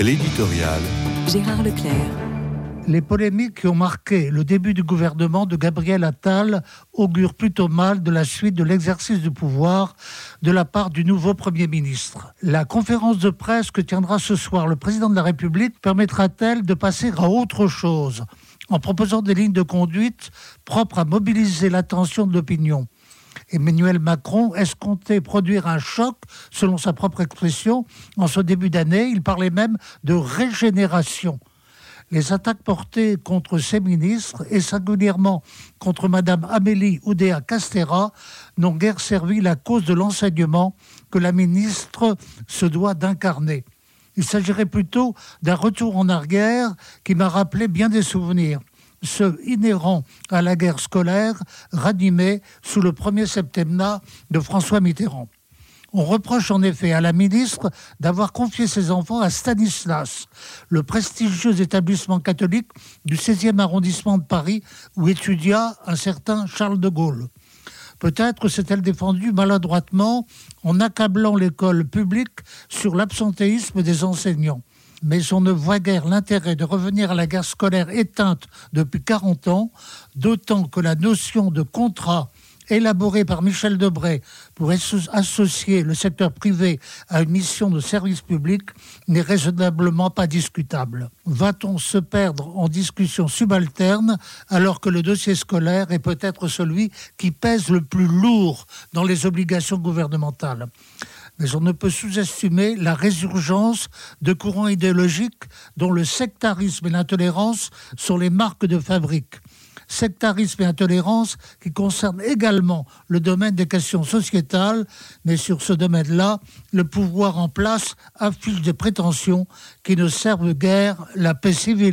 L'éditorial. Gérard Leclerc. Les polémiques qui ont marqué le début du gouvernement de Gabriel Attal augurent plutôt mal de la suite de l'exercice du pouvoir de la part du nouveau Premier ministre. La conférence de presse que tiendra ce soir le président de la République permettra-t-elle de passer à autre chose en proposant des lignes de conduite propres à mobiliser l'attention de l'opinion? Emmanuel Macron escomptait produire un choc, selon sa propre expression, en ce début d'année? Il parlait même de régénération. Les attaques portées contre ses ministres, et singulièrement contre Mme Amélie Oudéa Castera, n'ont guère servi la cause de l'enseignement que la ministre se doit d'incarner. Il s'agirait plutôt d'un retour en arrière qui m'a rappelé bien des souvenirs ceux inhérents à la guerre scolaire ranimée sous le premier septennat de François Mitterrand. On reproche en effet à la ministre d'avoir confié ses enfants à Stanislas, le prestigieux établissement catholique du 16e arrondissement de Paris où étudia un certain Charles de Gaulle. Peut-être s'est-elle défendue maladroitement en accablant l'école publique sur l'absentéisme des enseignants mais on ne voit guère l'intérêt de revenir à la guerre scolaire éteinte depuis 40 ans, d'autant que la notion de contrat élaboré par Michel Debré pour associer le secteur privé à une mission de service public n'est raisonnablement pas discutable. Va-t-on se perdre en discussions subalternes alors que le dossier scolaire est peut-être celui qui pèse le plus lourd dans les obligations gouvernementales? Mais on ne peut sous-estimer la résurgence de courants idéologiques dont le sectarisme et l'intolérance sont les marques de fabrique. Sectarisme et intolérance qui concernent également le domaine des questions sociétales, mais sur ce domaine-là, le pouvoir en place affiche des prétentions qui ne servent guère la paix civile.